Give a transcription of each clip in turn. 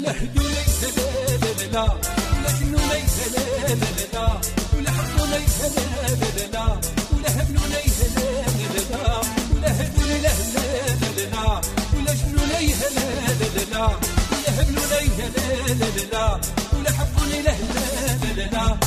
لهدو ليس لا لا ولكنو ليس لا لا ولا حقو ليس لا لا ولا هبنو ليس لا لا ولا هدو لا لا لا ولا شنو ليها لا لا لا ولا هبنو ليها لا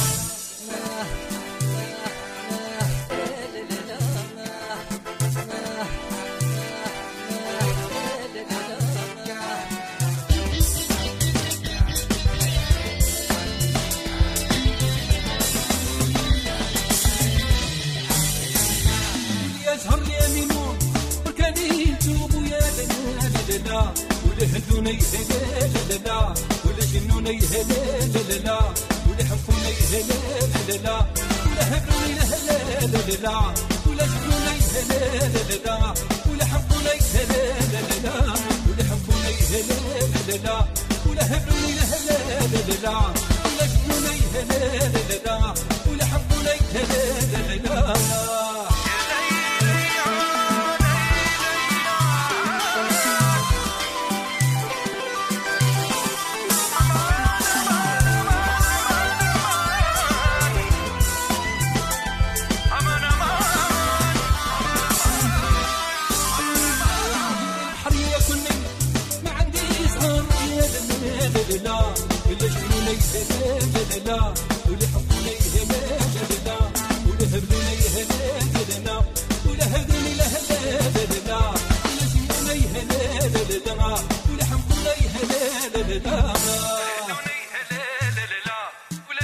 لا لا لا لا ولا هدوني لا لا لا لا ولا جنوني لا لا لا لا ولا حفوني لا لا لا لا ولا هبلوني لا لا لا لا لا ولا جنوني لا لا لا لا ولا حفوني لا لا لا لا ولا حفوني لا لا لا لا ولا هبلوني لا لا لا لا ولا جنوني لا لا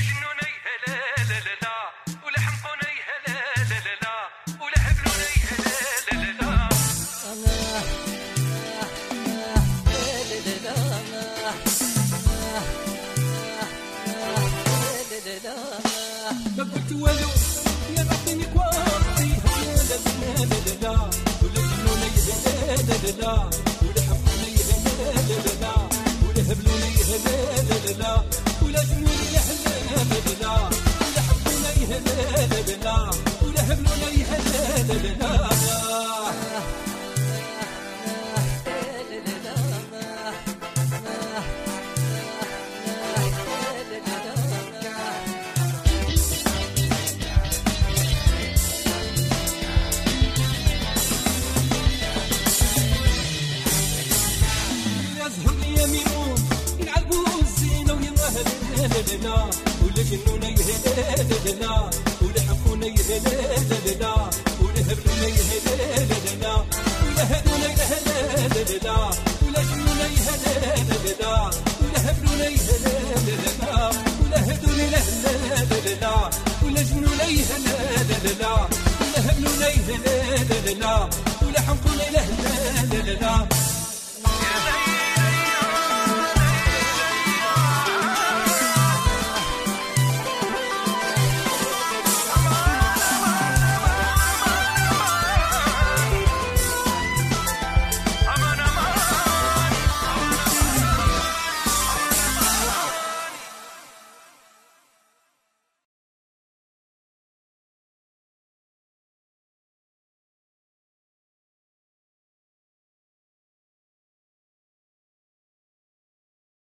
جنوني ما قلت والو يا نعطيني كوارتي يا لا لا لا لا لا لا لا لا ولا حبوني لا لا لا لا ولا هبلوني لا لا لا لا ولا جنوني لا لا لا لا يظهر لي ميمون يلعبوا الزينة ويا لا لا لا لا ولا جنوني لا لا لا لا ولا حفوني لا لا لا لا ولا هبلوني لا لا لا لا